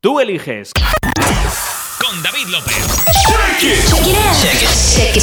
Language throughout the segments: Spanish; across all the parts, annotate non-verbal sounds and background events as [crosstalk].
Tú eliges. Con David López. It Check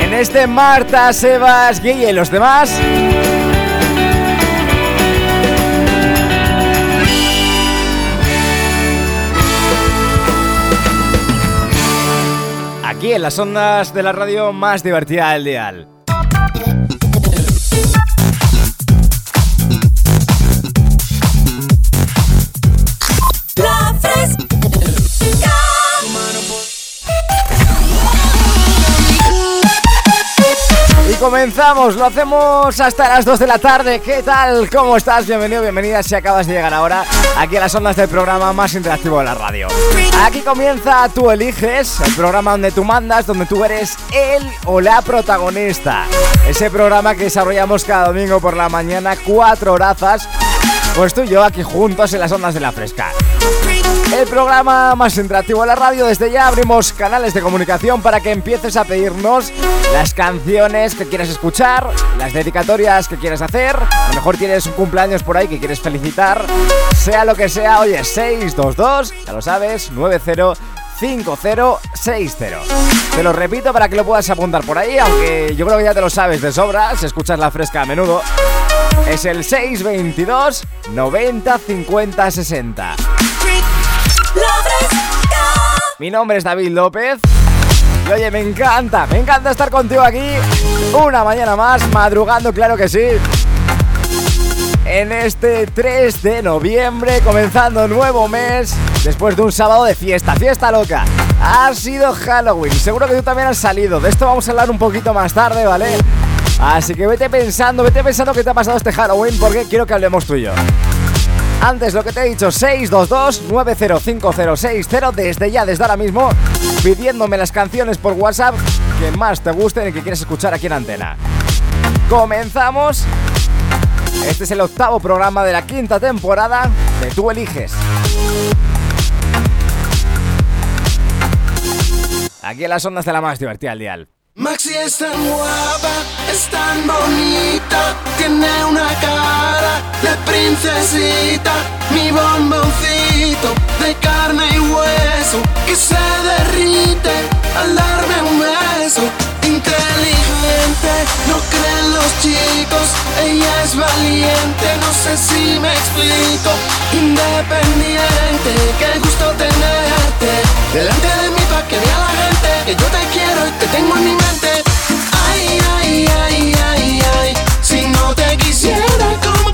En este Marta, Sebas, Guille y los demás. Aquí en las ondas de la radio más divertida del dial. Comenzamos, lo hacemos hasta las 2 de la tarde. ¿Qué tal? ¿Cómo estás? Bienvenido, bienvenida si acabas de llegar ahora aquí a las ondas del programa más interactivo de la radio. Aquí comienza Tú Eliges, el programa donde tú mandas, donde tú eres el o la protagonista. Ese programa que desarrollamos cada domingo por la mañana, cuatro horazas, pues tú y yo aquí juntos en las ondas de la fresca el programa más interactivo de la radio. Desde ya abrimos canales de comunicación para que empieces a pedirnos las canciones que quieres escuchar, las dedicatorias que quieres hacer. A lo mejor tienes un cumpleaños por ahí que quieres felicitar. Sea lo que sea, oye, 622, ya lo sabes, 905060. Te lo repito para que lo puedas apuntar por ahí, aunque yo creo que ya te lo sabes de sobra si escuchas la fresca a menudo. Es el 622 90 50 60. Mi nombre es David López Y oye, me encanta, me encanta estar contigo aquí una mañana más, madrugando, claro que sí. En este 3 de noviembre, comenzando nuevo mes, después de un sábado de fiesta, fiesta loca. Ha sido Halloween, seguro que tú también has salido. De esto vamos a hablar un poquito más tarde, ¿vale? Así que vete pensando, vete pensando qué te ha pasado este Halloween porque quiero que hablemos tú y yo. Antes lo que te he dicho, 622-905060 desde ya, desde ahora mismo, pidiéndome las canciones por WhatsApp que más te gusten y que quieres escuchar aquí en Antena. Comenzamos. Este es el octavo programa de la quinta temporada de Tú Eliges. Aquí en las ondas de la más divertida al dial. Maxi es tan guapa, es tan bonita, tiene una cara de princesita, mi bomboncito de carne y hueso que se derrite al darme un beso. Inteligente, no creen los chicos, ella es valiente, no sé si me explico. Independiente, qué gusto tenerte delante de mí para que vea la gente que yo te quiero y te tengo en mi mente. Ay, ay, ay, ay, ay, si no te quisiera, ¿cómo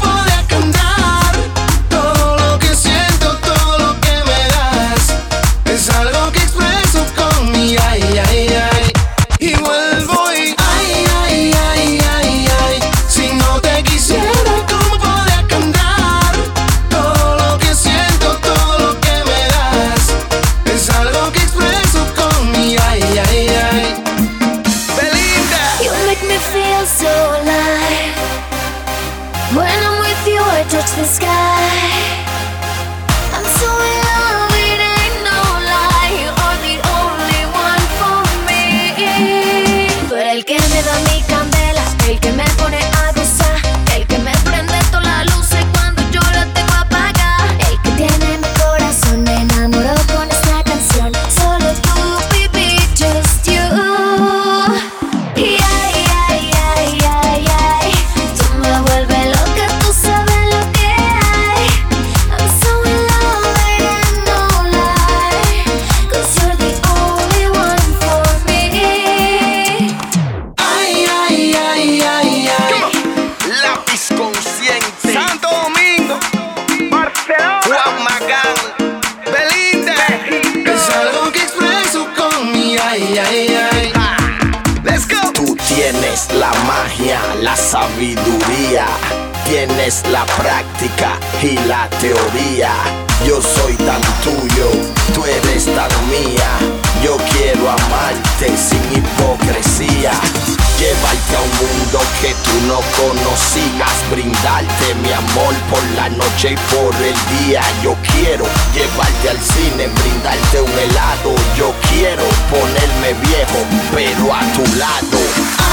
la noche y por el día. Yo quiero llevarte al cine, brindarte un helado. Yo quiero ponerme viejo, pero a tu lado.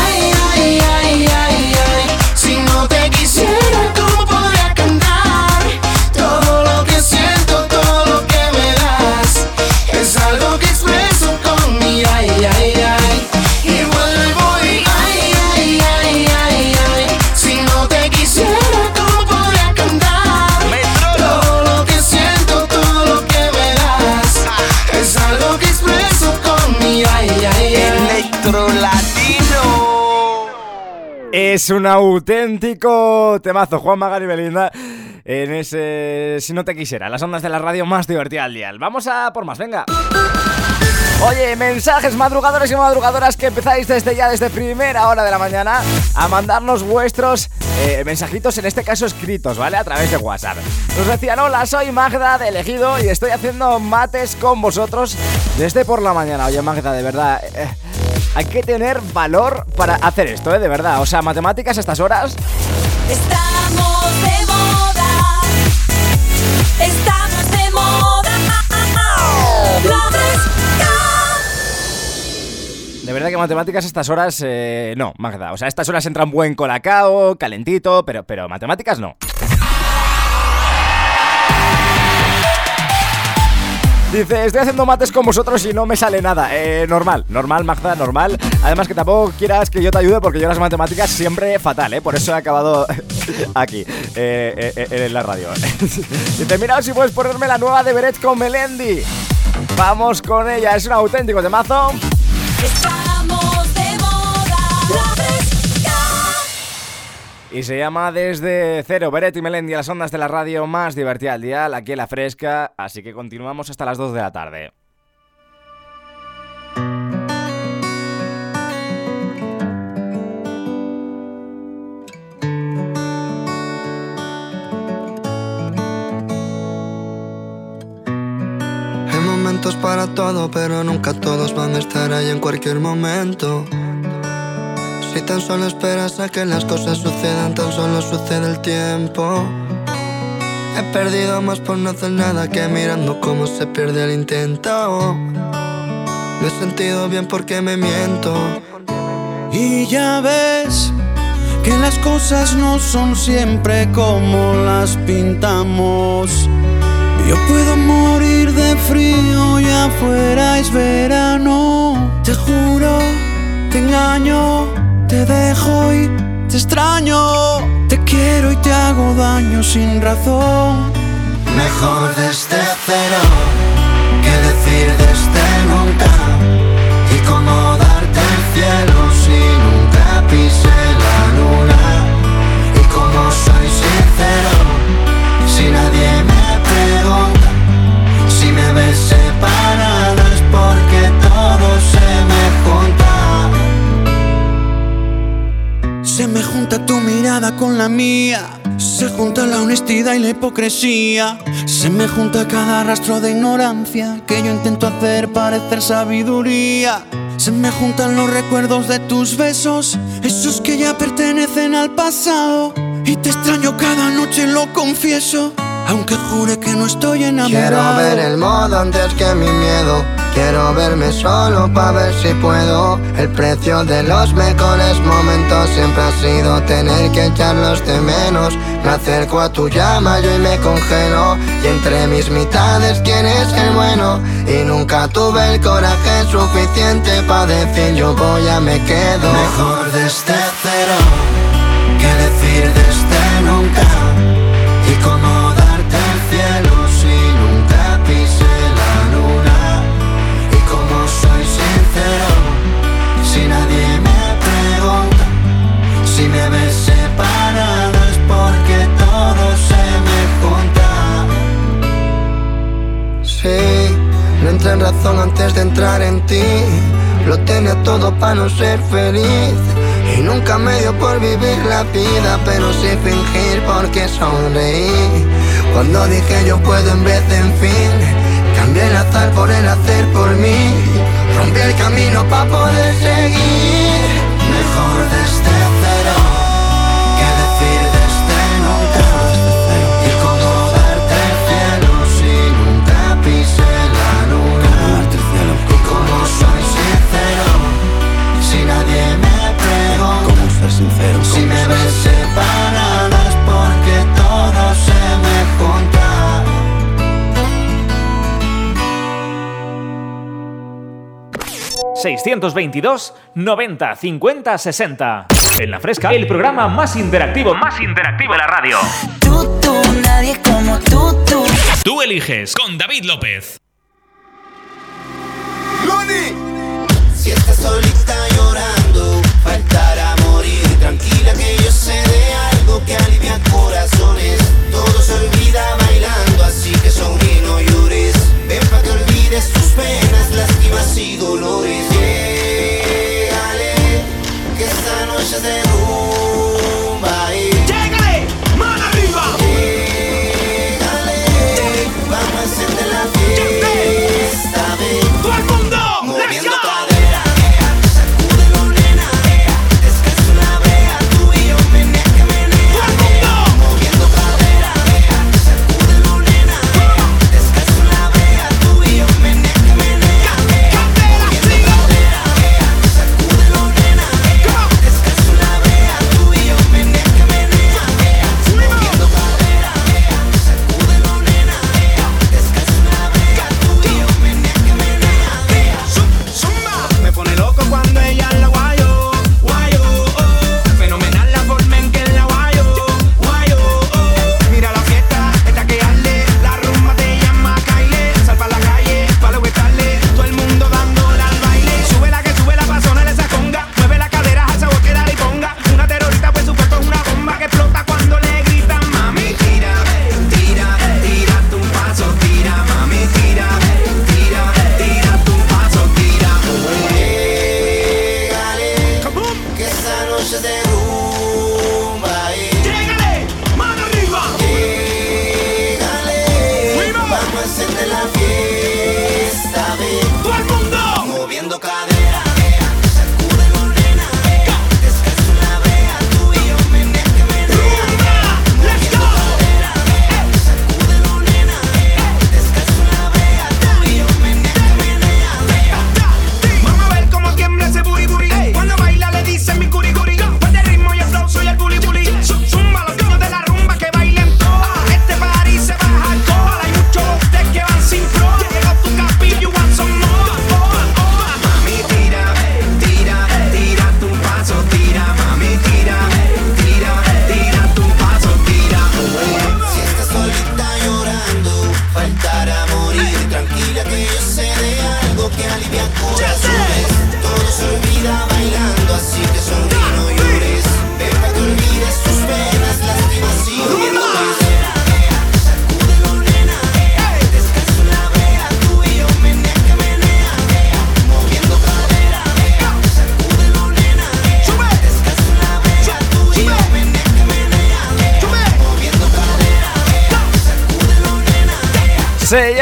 Ay, ay, ay, ay, ay. Si no te quisiera, Es un auténtico temazo, Juan Magali Belinda. En ese Si no te quisiera, las ondas de la radio más divertida al día. Vamos a por más, venga. Oye, mensajes madrugadores y madrugadoras que empezáis desde ya, desde primera hora de la mañana, a mandarnos vuestros eh, mensajitos, en este caso escritos, ¿vale? A través de WhatsApp. Nos decían, hola, soy Magda de Elegido y estoy haciendo mates con vosotros desde por la mañana. Oye, Magda, de verdad, eh, hay que tener valor para hacer esto, ¿eh? De verdad. O sea, matemáticas a estas horas. Estamos de moda. Estamos de moda. De verdad que matemáticas a estas horas, eh, no, Magda. O sea, a estas horas entran buen colacao, calentito, pero, pero matemáticas no. Dice, estoy haciendo mates con vosotros y no me sale nada. Eh, normal, normal, Magda, normal. Además que tampoco quieras que yo te ayude porque yo las matemáticas siempre fatal, ¿eh? Por eso he acabado [laughs] aquí, eh, eh, eh, en la radio. [laughs] Dice, mira si puedes ponerme la nueva de Beret con Melendi. Vamos con ella, es un auténtico temazo. Y se llama Desde Cero, Beret y Melendi, las ondas de la radio más divertida al día, aquí en La Fresca, así que continuamos hasta las 2 de la tarde. Hay momentos para todo, pero nunca todos van a estar ahí en cualquier momento. Si tan solo esperas a que las cosas sucedan, tan solo sucede el tiempo. He perdido más por no hacer nada que mirando cómo se pierde el intento. Me he sentido bien porque me miento. Y ya ves que las cosas no son siempre como las pintamos. Yo puedo morir de frío y afuera es verano. Te juro, te engaño, te dejo y te extraño. Te quiero y te hago daño sin razón. Mejor desde cero que decir desde nunca. Y cómo darte el cielo si nunca pisé junta tu mirada con la mía. Se junta la honestidad y la hipocresía. Se me junta cada rastro de ignorancia que yo intento hacer parecer sabiduría. Se me juntan los recuerdos de tus besos, esos que ya pertenecen al pasado. Y te extraño cada noche, lo confieso, aunque jure que no estoy enamorado. Quiero ver el modo antes que mi miedo. Quiero verme solo para ver si puedo. El precio de los mejores momentos siempre ha sido tener que echarlos de menos. Me acerco a tu llama yo y me congelo. Y entre mis mitades quién es el bueno. Y nunca tuve el coraje suficiente para decir yo voy a me quedo. Mejor desde cero entré en razón antes de entrar en ti. Lo tenía todo para no ser feliz. Y nunca me dio por vivir la vida, pero sí fingir porque sonreí. Cuando dije yo puedo en vez de en fin, cambié el azar por el hacer por mí. Rompí el camino para poder seguir. 622 90 50 60. En la fresca, el programa más interactivo, más interactivo de la radio. Tú, tú, nadie como tú, tú. Tú eliges con David López. Si estás solita llorando, faltará morir. Tranquila que yo sé de algo que alivia corazones. Todo se olvida bailando, así que sonríe, no olvides tus penas, lástimas y dolores. Llégale, que esta noche es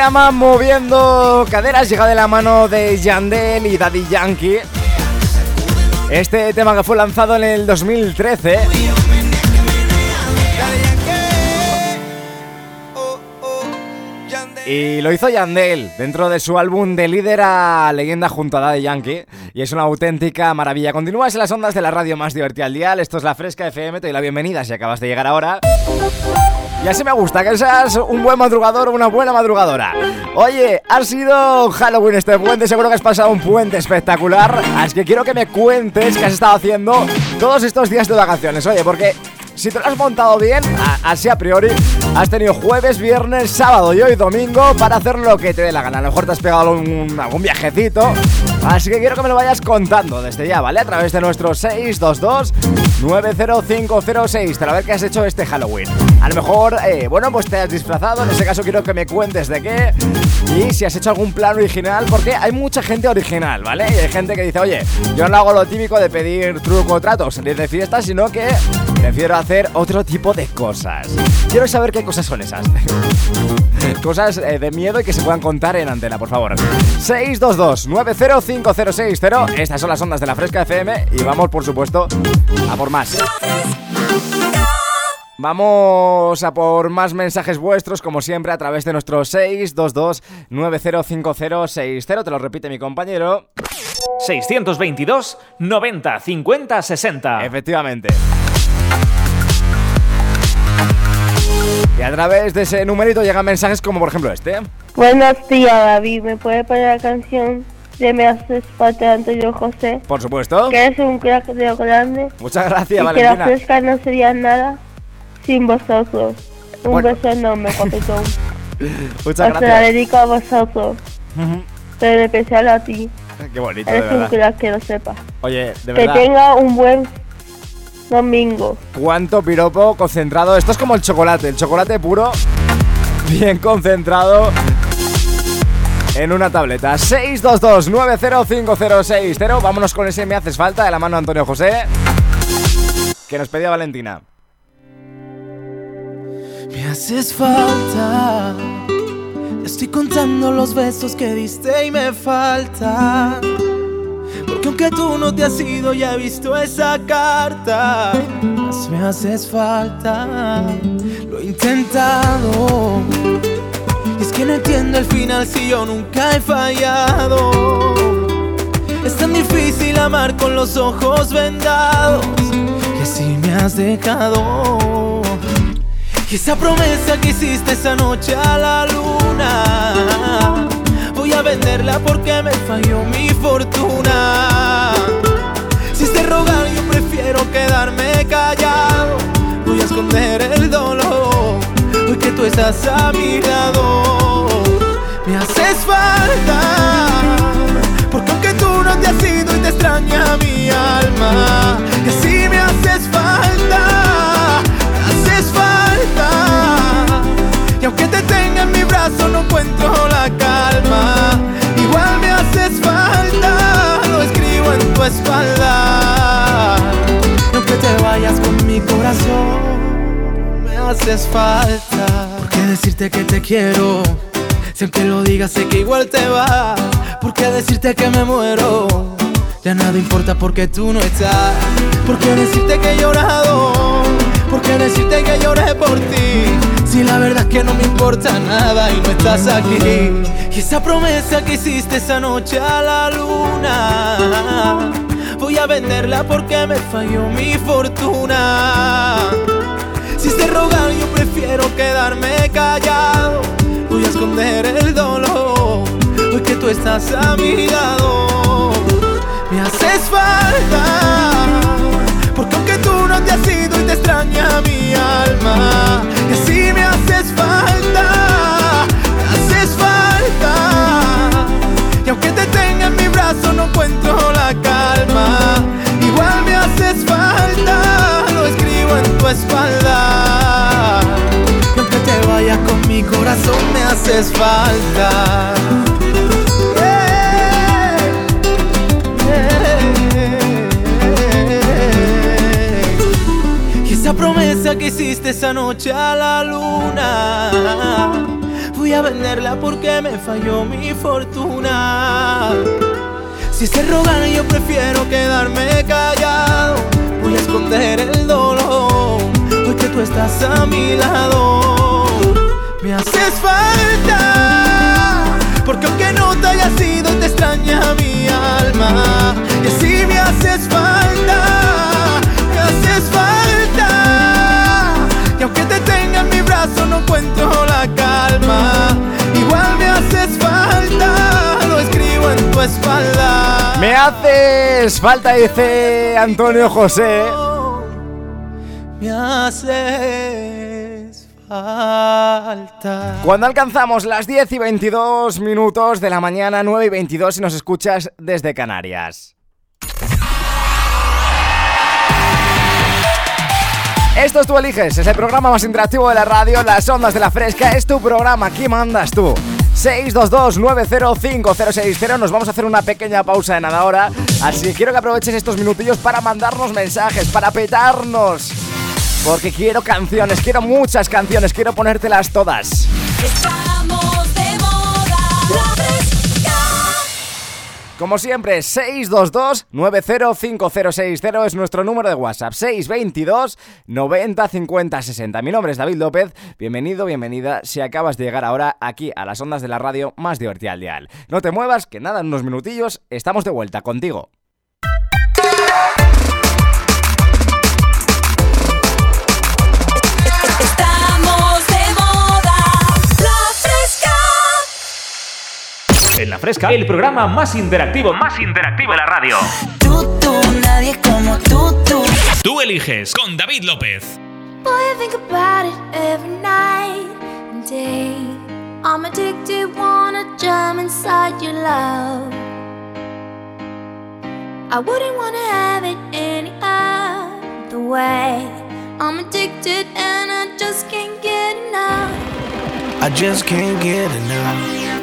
Moviendo Caderas, llega de la mano de Yandel y Daddy Yankee. Este tema que fue lanzado en el 2013. Y lo hizo Yandel dentro de su álbum de líder a leyenda junto a Daddy Yankee. Y es una auténtica maravilla. Continúas en las ondas de la radio más divertida al dial. Esto es la Fresca FM. Te doy la bienvenida si acabas de llegar ahora. Y así me gusta, que seas un buen madrugador o una buena madrugadora. Oye, ha sido Halloween este puente, seguro que has pasado un puente espectacular. Así que quiero que me cuentes qué has estado haciendo todos estos días de vacaciones. Oye, porque si te lo has montado bien, así a priori, has tenido jueves, viernes, sábado y hoy domingo para hacer lo que te dé la gana. A lo mejor te has pegado algún viajecito. Así que quiero que me lo vayas contando desde ya, ¿vale? A través de nuestro 622 90506 para ver qué has hecho este Halloween. A lo mejor, eh, bueno, pues te has disfrazado. En ese caso quiero que me cuentes de qué y si has hecho algún plan original, porque hay mucha gente original, ¿vale? Y hay gente que dice, oye, yo no hago lo típico de pedir truco o trato, salir de fiesta, sino que prefiero hacer otro tipo de cosas. Quiero saber qué cosas son esas. [laughs] cosas eh, de miedo y que se puedan contar en antena, por favor. 622-905060. Estas son las ondas de la Fresca FM y vamos, por supuesto, a por más. Vamos a por más mensajes vuestros, como siempre, a través de nuestro 622-905060. Te lo repite mi compañero. 622 90 50 60. Efectivamente. Y a través de ese numerito llegan mensajes como por ejemplo este. Buenos días, David. ¿Me puede poner la canción de Me haces falta Antonio José? Por supuesto. Que es un crack de lo grande. Muchas gracias, y Valentina. Que la fresca no sería nada sin vosotros. Un beso enorme, guapetón. [laughs] Muchas gracias. Se la dedico a vosotros. Pero en especial a ti. Qué bonito, Eres de verdad. un crack que lo sepa. Oye, de verdad. Que tenga un buen domingo. Cuánto piropo concentrado. Esto es como el chocolate, el chocolate puro, bien concentrado en una tableta. 622-905060. Vámonos con ese Me Haces Falta de la mano de Antonio José, que nos pedía Valentina. Me haces falta. Estoy contando los besos que diste y me falta. Aunque tú no te has ido, ya he visto esa carta. Más me haces falta. Lo he intentado. Y es que no entiendo el final si yo nunca he fallado. Es tan difícil amar con los ojos vendados. Que así me has dejado. Y esa promesa que hiciste esa noche a la luna Voy a venderla porque me falló mi fortuna. Si es de rogar yo prefiero quedarme callado. Voy a esconder el dolor Hoy que tú estás a mi lado. Me haces falta Porque aunque tú no te has ido y te extraña mi alma Que no encuentro la calma Igual me haces falta Lo escribo en tu espalda aunque te vayas con mi corazón Me haces falta ¿Por qué decirte que te quiero? Si aunque lo digas sé que igual te va ¿Por qué decirte que me muero? Ya nada importa porque tú no estás ¿Por qué decirte que he llorado? Que no me importa nada y no estás aquí. Y esa promesa que hiciste esa noche a la luna Voy a venderla porque me falló mi fortuna. Si es de rogar yo prefiero quedarme callado. Voy a esconder el dolor Hoy que tú estás a mi lado. Me haces falta Porque aunque tú no te has ido y te extraña mi alma haces falta haces falta. Y aunque te tenga en mi brazo no encuentro la calma. Igual me haces falta Lo escribo en tu espalda. Y aunque te vayas con mi corazón me haces falta que hiciste esa noche a la luna voy a venderla porque me falló mi fortuna. Si se rogan yo prefiero quedarme callado. Voy a esconder el dolor porque tú estás a mi lado. Me haces falta porque aunque no te haya sido te extraña mi alma. Y así me haces falta, haces falta, dice Antonio José. Me haces falta. Cuando alcanzamos las 10 y 22 minutos de la mañana, 9 y 22 si nos escuchas desde Canarias. Esto es Tú Eliges, es el programa más interactivo de la radio, Las Ondas de la Fresca, es tu programa, aquí mandas tú. 622-905060, nos vamos a hacer una pequeña pausa de nada ahora, así que quiero que aproveches estos minutillos para mandarnos mensajes, para petarnos. Porque quiero canciones, quiero muchas canciones, quiero ponértelas todas. Estamos de moda. Como siempre, 622-905060 es nuestro número de WhatsApp. 622 90 50 60. Mi nombre es David López. Bienvenido, bienvenida. Si acabas de llegar ahora aquí a las ondas de la radio más divertida al dial. No te muevas, que nada, en unos minutillos estamos de vuelta contigo. En la fresca, el programa más interactivo, más interactivo de la radio. Tú, tú, nadie como tú, tú. Tú eliges con David López. Boy, I think about it every night and day. I'm addicted, wanna jump inside your love. I wouldn't wanna have it any other way. I'm addicted and I just can't get enough. I just can't get enough.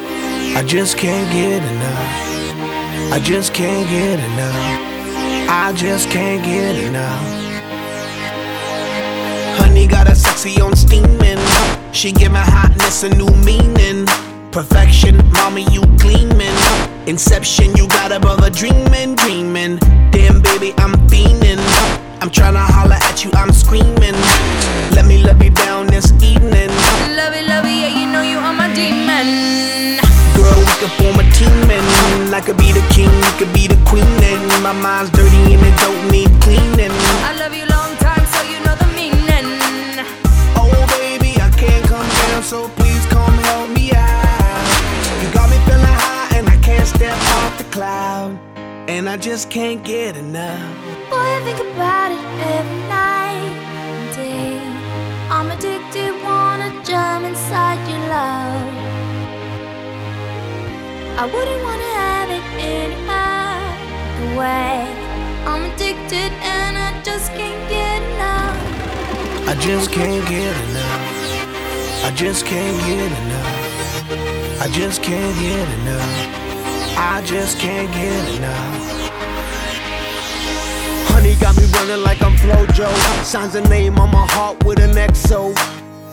I just can't get enough. I just can't get enough. I just can't get enough. Honey got a sexy on steaming. She give my hotness a new meaning. Perfection, mommy, you gleaming. Inception, you got above a dreaming, dreaming. Damn, baby, I'm fiending. I'm tryna holler at you, I'm screaming. Let me love you down this evening. Love it, love it, yeah, you know you are my demon. Girl, we could form a team and I could be the king, you could be the queen and my mind's dirty and it don't need cleaning. I love you long time, so you know the meaning. Oh baby, I can't come down, so please come help me out. You got me feeling high and I can't step off the cloud. And I just can't get enough. Boy, I think about it every night and day. I'm addicted, wanna jump inside your love. I wouldn't wanna have it any other way. I'm addicted and I just can't get enough. I just can't get enough. I just can't get enough. I just can't get enough. I just can't get enough. Honey got me running like I'm Flojo. Signs a name on my heart with an XO.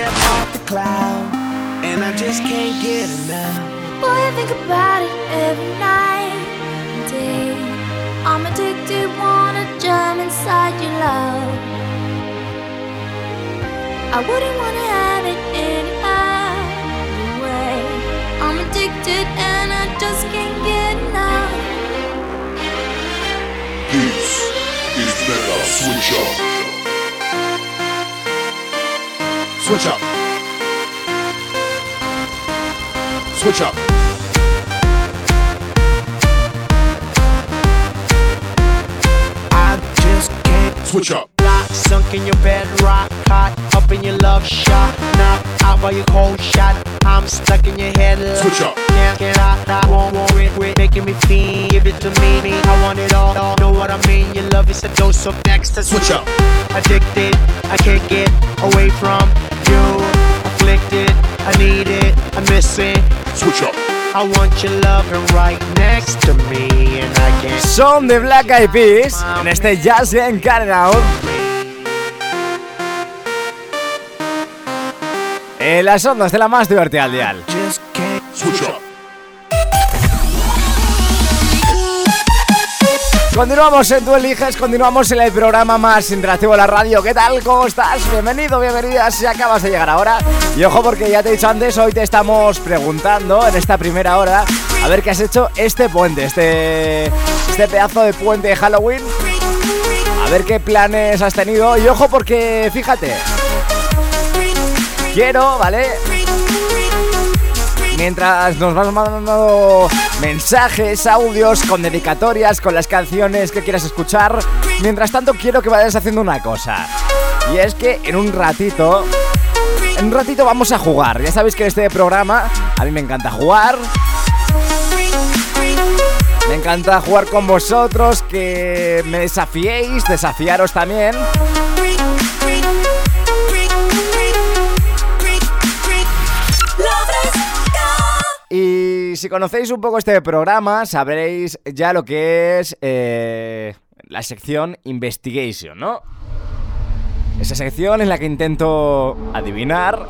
step off the cloud. And I just can't get enough. Boy, I think about it every night and day. I'm addicted, wanna jump inside your love. I wouldn't wanna have it any other way. I'm addicted and I just can't get enough. This is Mega Switch Up. Switch up. Switch up. I just can't Switch up. Sunk in your bed, rock hot, up in your love shot. Knock out by your cold shot. I'm stuck in your head. love. Switch up. Can't get out, I won't want it, quit making me feel. Give it to me, me. I want it all, all. Know what I mean? Your love is a dose of next. Switch up. Addicted, I can't get away from you. Afflicted, I need it, I miss it. Switch up. I want your loving right next to me, and I can't. Son de Black Eyed Peas en este Jazz en Carnaval. En las ondas de la más divertida al dial. Continuamos en Tú Eliges, continuamos en el programa más interactivo de la radio. ¿Qué tal? ¿Cómo estás? Bienvenido, bienvenida si acabas de llegar ahora. Y ojo porque ya te he dicho antes, hoy te estamos preguntando en esta primera hora a ver qué has hecho este puente, este, este pedazo de puente de Halloween. A ver qué planes has tenido. Y ojo porque, fíjate, quiero, ¿vale? Mientras nos vas mandando mensajes, audios con dedicatorias, con las canciones que quieras escuchar. Mientras tanto, quiero que vayas haciendo una cosa. Y es que en un ratito, en un ratito vamos a jugar. Ya sabéis que este programa a mí me encanta jugar. Me encanta jugar con vosotros, que me desafiéis, desafiaros también. Si conocéis un poco este programa, sabréis ya lo que es eh, la sección Investigation, ¿no? Esa sección en la que intento adivinar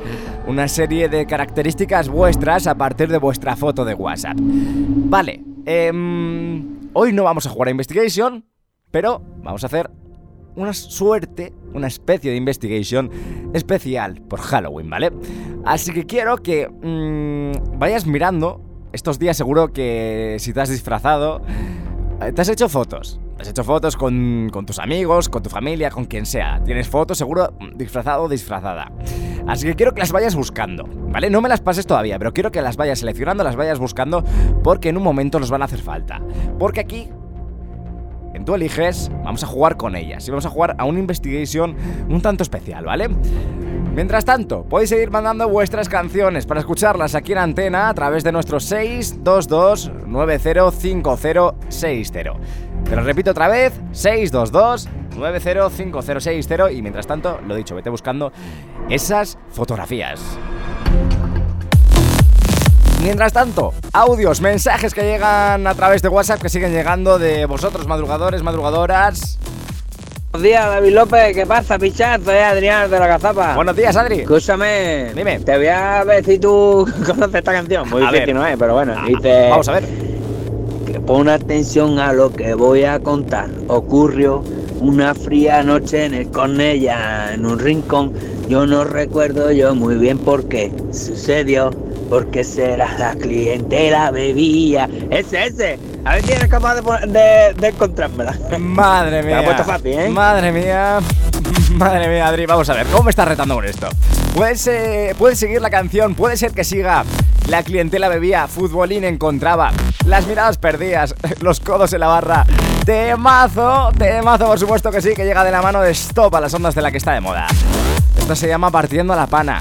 una serie de características vuestras a partir de vuestra foto de WhatsApp. Vale, em, hoy no vamos a jugar a Investigation, pero vamos a hacer una suerte, una especie de investigation especial por Halloween, ¿vale? Así que quiero que mm, vayas mirando. Estos días seguro que si te has disfrazado, eh, te has hecho fotos. Te has hecho fotos con, con tus amigos, con tu familia, con quien sea. Tienes fotos seguro mm, disfrazado o disfrazada. Así que quiero que las vayas buscando, ¿vale? No me las pases todavía, pero quiero que las vayas seleccionando, las vayas buscando, porque en un momento nos van a hacer falta. Porque aquí Tú Eliges, vamos a jugar con ellas y vamos a jugar a un investigation un tanto especial, ¿vale? Mientras tanto, podéis seguir mandando vuestras canciones para escucharlas aquí en antena a través de nuestro 622-905060. Te lo repito otra vez, 622-905060 y mientras tanto, lo dicho, vete buscando esas fotografías. Mientras tanto, audios, mensajes que llegan a través de WhatsApp que siguen llegando de vosotros, madrugadores, madrugadoras. Buenos días, David López. ¿Qué pasa, pichar? Soy Adrián de la Gazapa. Buenos días, Adri. Escúchame. Dime. Te voy a ver si tú [laughs] conoces esta canción. Muy A difícil ver. no es, pero bueno. Ah, dice Vamos a ver. que pon atención a lo que voy a contar. Ocurrió una fría noche en el Cornella, en un rincón. Yo no recuerdo yo muy bien por qué sucedió. Porque será la clientela bebía. Ese, ese. A ver si eres capaz de, de, de encontrármela. Madre [laughs] mía. la he puesto fácil, ¿eh? Madre mía. [laughs] Madre mía, Adri. Vamos a ver, ¿cómo me estás retando con esto? Puedes, eh, puedes seguir la canción, puede ser que siga. La clientela bebía, futbolín encontraba, las miradas perdidas, [laughs] los codos en la barra. Temazo, temazo, por supuesto que sí, que llega de la mano de Stop a las ondas de la que está de moda. Esto se llama Partiendo a la Pana.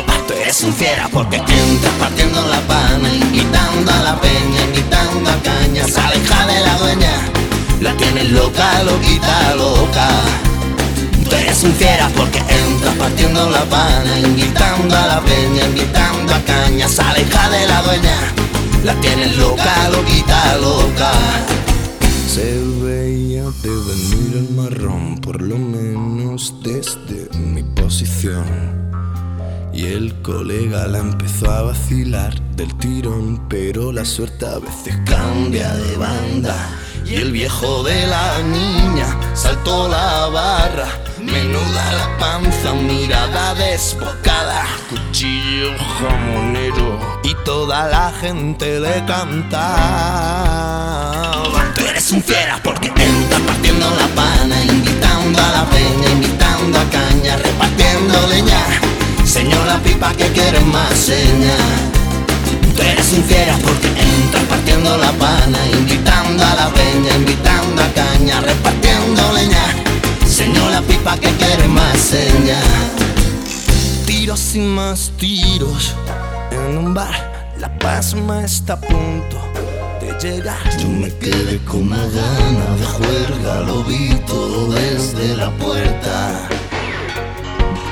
Un fiera porque entras partiendo la pana, invitando a la peña, invitando a caña, se aleja de la dueña. La tienes loca, loquita, loca loca. Tú eres un fiera porque entras partiendo la pana, invitando a la peña, invitando a caña, sale de la dueña, la tienes loca, loquita, loca. Se veía de venir el marrón, por lo menos desde mi posición. Y el colega la empezó a vacilar del tirón, pero la suerte a veces cambia de banda. Y el viejo de la niña saltó la barra, menuda la panza, mirada desbocada, cuchillo jamonero y toda la gente le cantaba. Tú eres un fiera porque La pipa que quieres más seña. Tú eres un fiera porque entras partiendo la pana, invitando a la peña, invitando a caña, repartiendo leña. Señor la pipa que quieres más seña. Tiros y más tiros en un bar. La pasma está a punto de llegar. Yo me quedé con una gana de juerga, lo vi todo desde la puerta.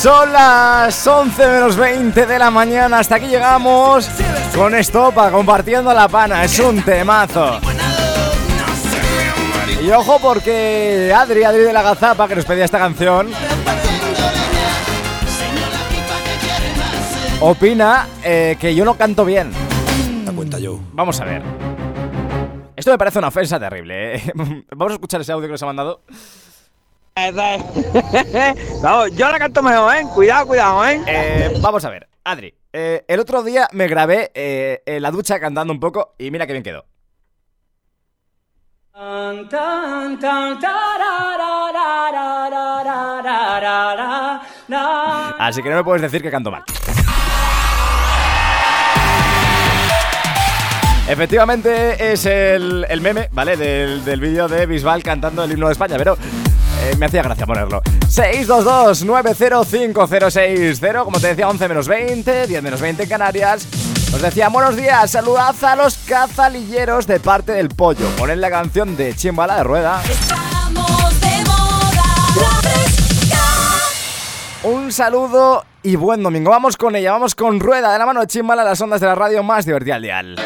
Son las 11 menos 20 de la mañana. Hasta aquí llegamos con Estopa compartiendo la pana. Es un temazo. Y ojo porque Adri, Adri de la Gazapa, que nos pedía esta canción, opina eh, que yo no canto bien. La cuenta yo. Vamos a ver. Esto me parece una ofensa terrible. ¿eh? [laughs] Vamos a escuchar ese audio que nos ha mandado. No, [laughs] yo la canto mejor, ¿eh? Cuidado, cuidado, ¿eh? Eh, vamos a ver, Adri. eh, el otro día me grabé eh, en la ducha cantando un poco y mira qué bien quedó. Así que no me puedes decir que canto mal. Efectivamente es el, el meme, ¿vale? Del, del vídeo de Bisbal cantando el himno de España, pero eh, me hacía gracia ponerlo. 622-905060, como te decía, 11 menos 20, 10 menos 20 en Canarias. Nos decía, buenos días, saludad a los cazalilleros de parte del pollo. Poned la canción de Chimbala de Rueda. Estamos de moda. La. Un saludo y buen domingo. Vamos con ella, vamos con Rueda de la mano de Chimbala, las ondas de la radio más divertida al dial.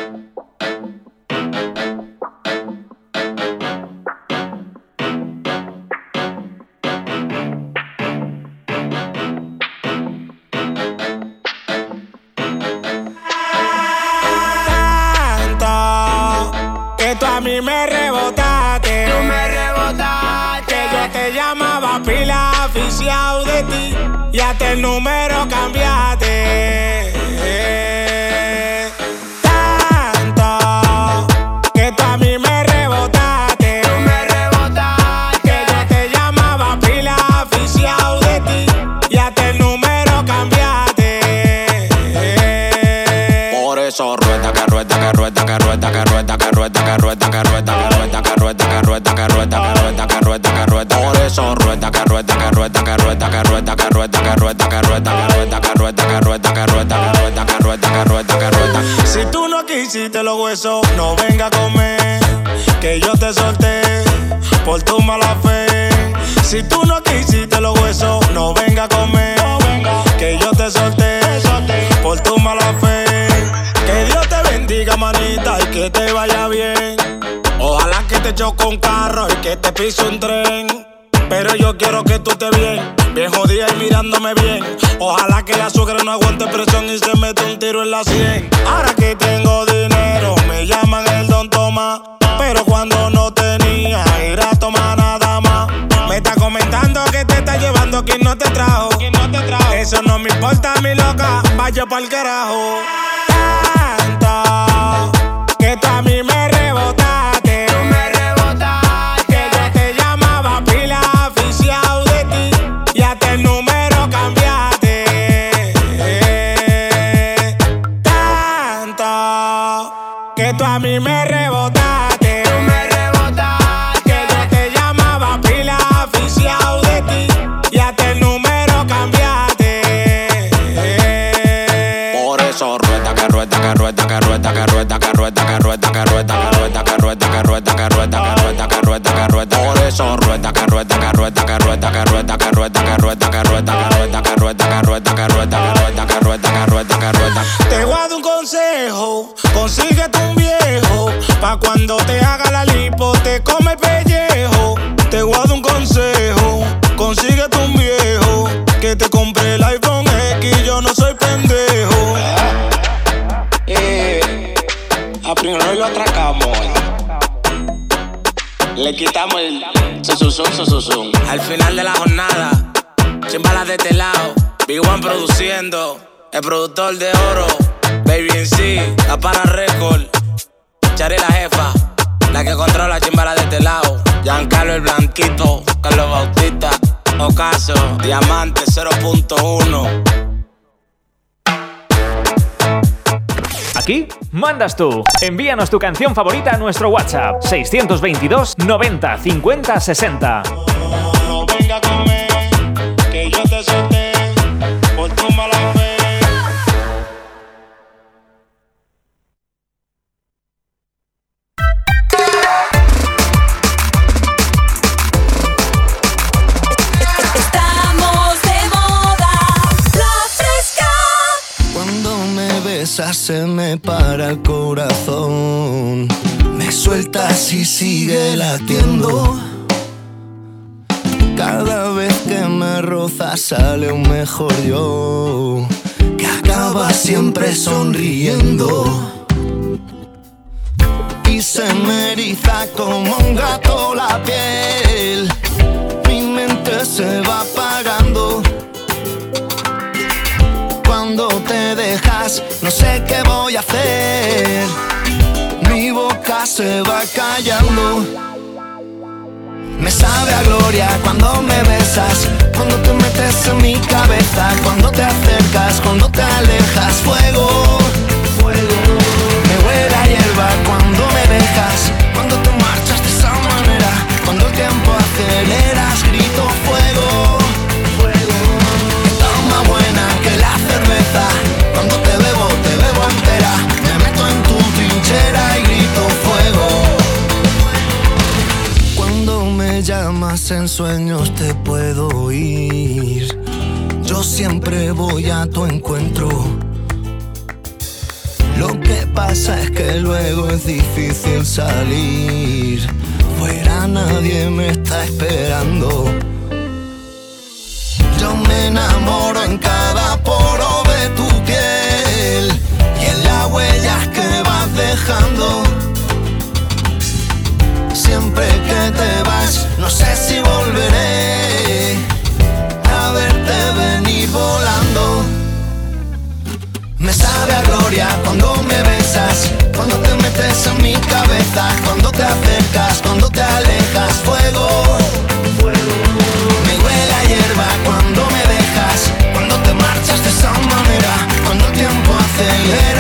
De ti y hasta el número cambiaste. Tanto que tú a mí me rebotaste. Tú me rebotaste. Que yo te llamaba pila oficial de ti y hasta el número cambiaste. Por eso rueda, que rueda, que rueda, que rueda, que rueda, que rueda, que rueda, que rueda, que rueda, que rueda, que rueda, que rueda, que rueda, que rueda. Si tú no quisiste los huesos, no venga a comer. Que yo te solté por tu mala fe. Si tú no quisiste los huesos, no venga a comer. Que yo te solté por tu mala fe. Que Dios te bendiga, manita, y que te vaya bien. te choque un carro y que te pise un tren. Pero yo quiero que tú estés bien, bien jodida mirándome bien. Ojalá que la suegra no aguante presión y se mete un tiro en la sien. Ahora que tengo dinero, me llaman el don Tomás. Pero cuando no tenía, ir a tomar nada más. Me está comentando que te está llevando quien no te trajo. Eso no me importa, mi loca, vaya pa'l carajo. Tanto que tú a mí me que rueda que rueda que rueda que rueda que rueda que rueda que rueda te voy a dar un consejo consíguete un viejo pa cuando te haga la lipo te come el pellejo te voy un consejo consíguete un viejo que te compre el iPhone X yo no soy pendejo eh, a primero lo atracamos. Le quitamos el Al final de la jornada, sin de este lado. Big One produciendo, el productor de oro. Baby en sí, la para record. Chari la jefa, la que controla chimbala de este lado. Giancarlo el Blanquito, Carlos Bautista, Ocaso, Diamante 0.1. Aquí mandas tú. Envíanos tu canción favorita a nuestro WhatsApp 622 90 50 60. Se me para el corazón. Me sueltas y sigue latiendo. Cada vez que me rozas sale un mejor yo. Que acaba siempre sonriendo. Y se me eriza como un gato la piel. Mi mente se va no sé qué voy a hacer. Mi boca se va callando. Me sabe a gloria cuando me besas, cuando te metes en mi cabeza, cuando te acercas, cuando te alejas, fuego. Fuego. Me huele a hierba cuando me dejas, cuando te marchas de esa manera, cuando el tiempo aceleras, grito. Fuego. En sueños te puedo oír. Yo siempre voy a tu encuentro. Lo que pasa es que luego es difícil salir. Fuera nadie me está esperando. Yo me enamoro en cada poro de tu piel y en las huellas que vas dejando. Siempre que te vas, no sé si volveré a verte venir volando. Me sabe a gloria cuando me besas, cuando te metes en mi cabeza, cuando te acercas, cuando te alejas, fuego. Me huele a hierba cuando me dejas, cuando te marchas de esa manera, cuando el tiempo aceleras,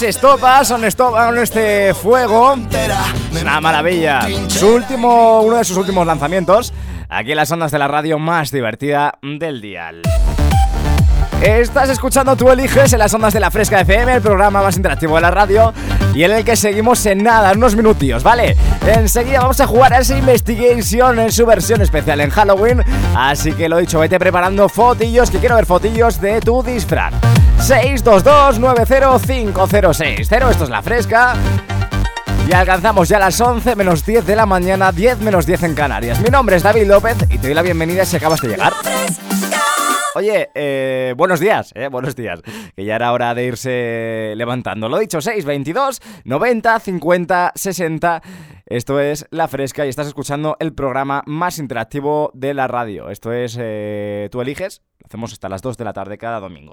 Es Estopa, son Estopa este fuego. Es una maravilla. Su último, uno de sus últimos lanzamientos. Aquí en las ondas de la radio más divertida del dial. Estás escuchando Tú Eliges en las ondas de la Fresca FM, el programa más interactivo de la radio y en el que seguimos en nada, en unos minutillos, ¿vale? Enseguida vamos a jugar a esa Investigation en su versión especial en Halloween, así que lo dicho, vete preparando fotillos, que quiero ver fotillos de tu disfraz. 622-905060, esto es la Fresca. Y alcanzamos ya las 11 menos 10 de la mañana, 10 menos 10 en Canarias. Mi nombre es David López y te doy la bienvenida si acabas de llegar. Oye, eh, buenos días, eh, buenos días. Que ya era hora de irse levantando. Lo dicho, 6, 22, 90, 50, 60. Esto es La Fresca y estás escuchando el programa más interactivo de la radio. Esto es eh, Tú eliges. Lo hacemos hasta las 2 de la tarde cada domingo.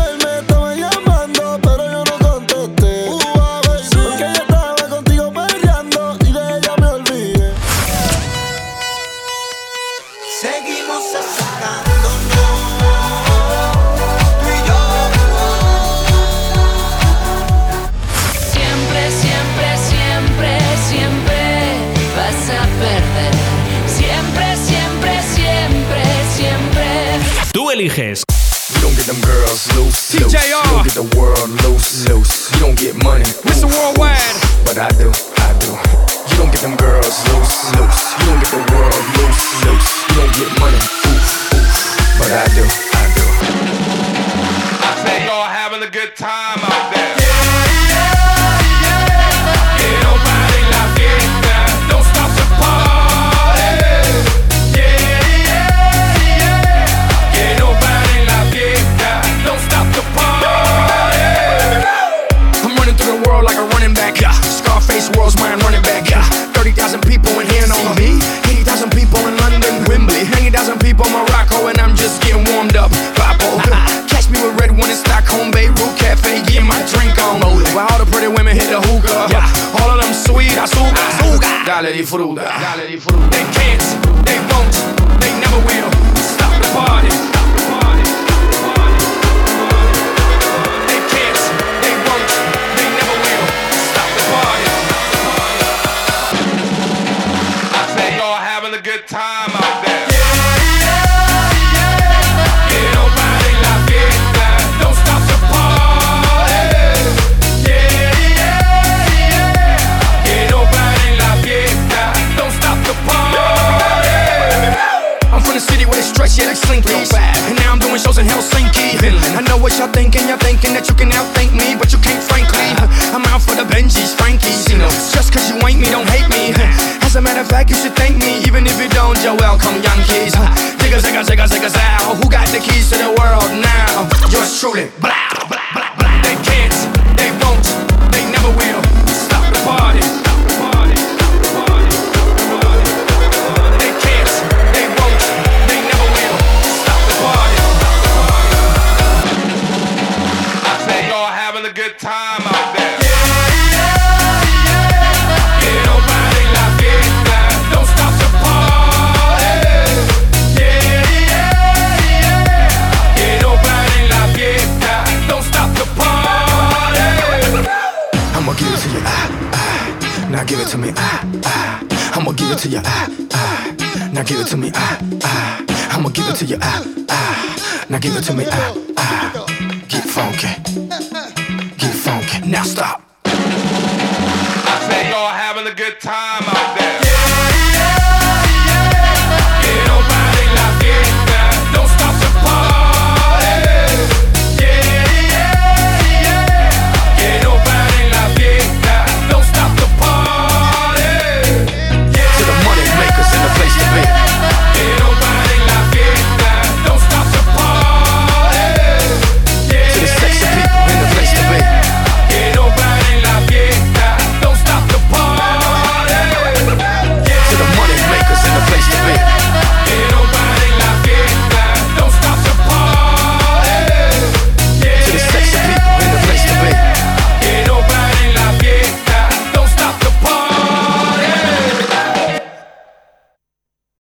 Tú eliges. You don't get them girls loose, loose. TJR. You don't get the world loose, loose. You don't get money, Mr. ooh, Worldwide. ooh. But I do, I do. You don't get them girls loose, loose. You don't get the world loose, loose. You don't get money, ooh, ooh. But I do, I do. I say y'all having a good time out there. Disfruta. Dale disfruta. Zigga, zigga. Who got the keys to the world now? Yours truly. You, ah, ah. Now give it to me, ah,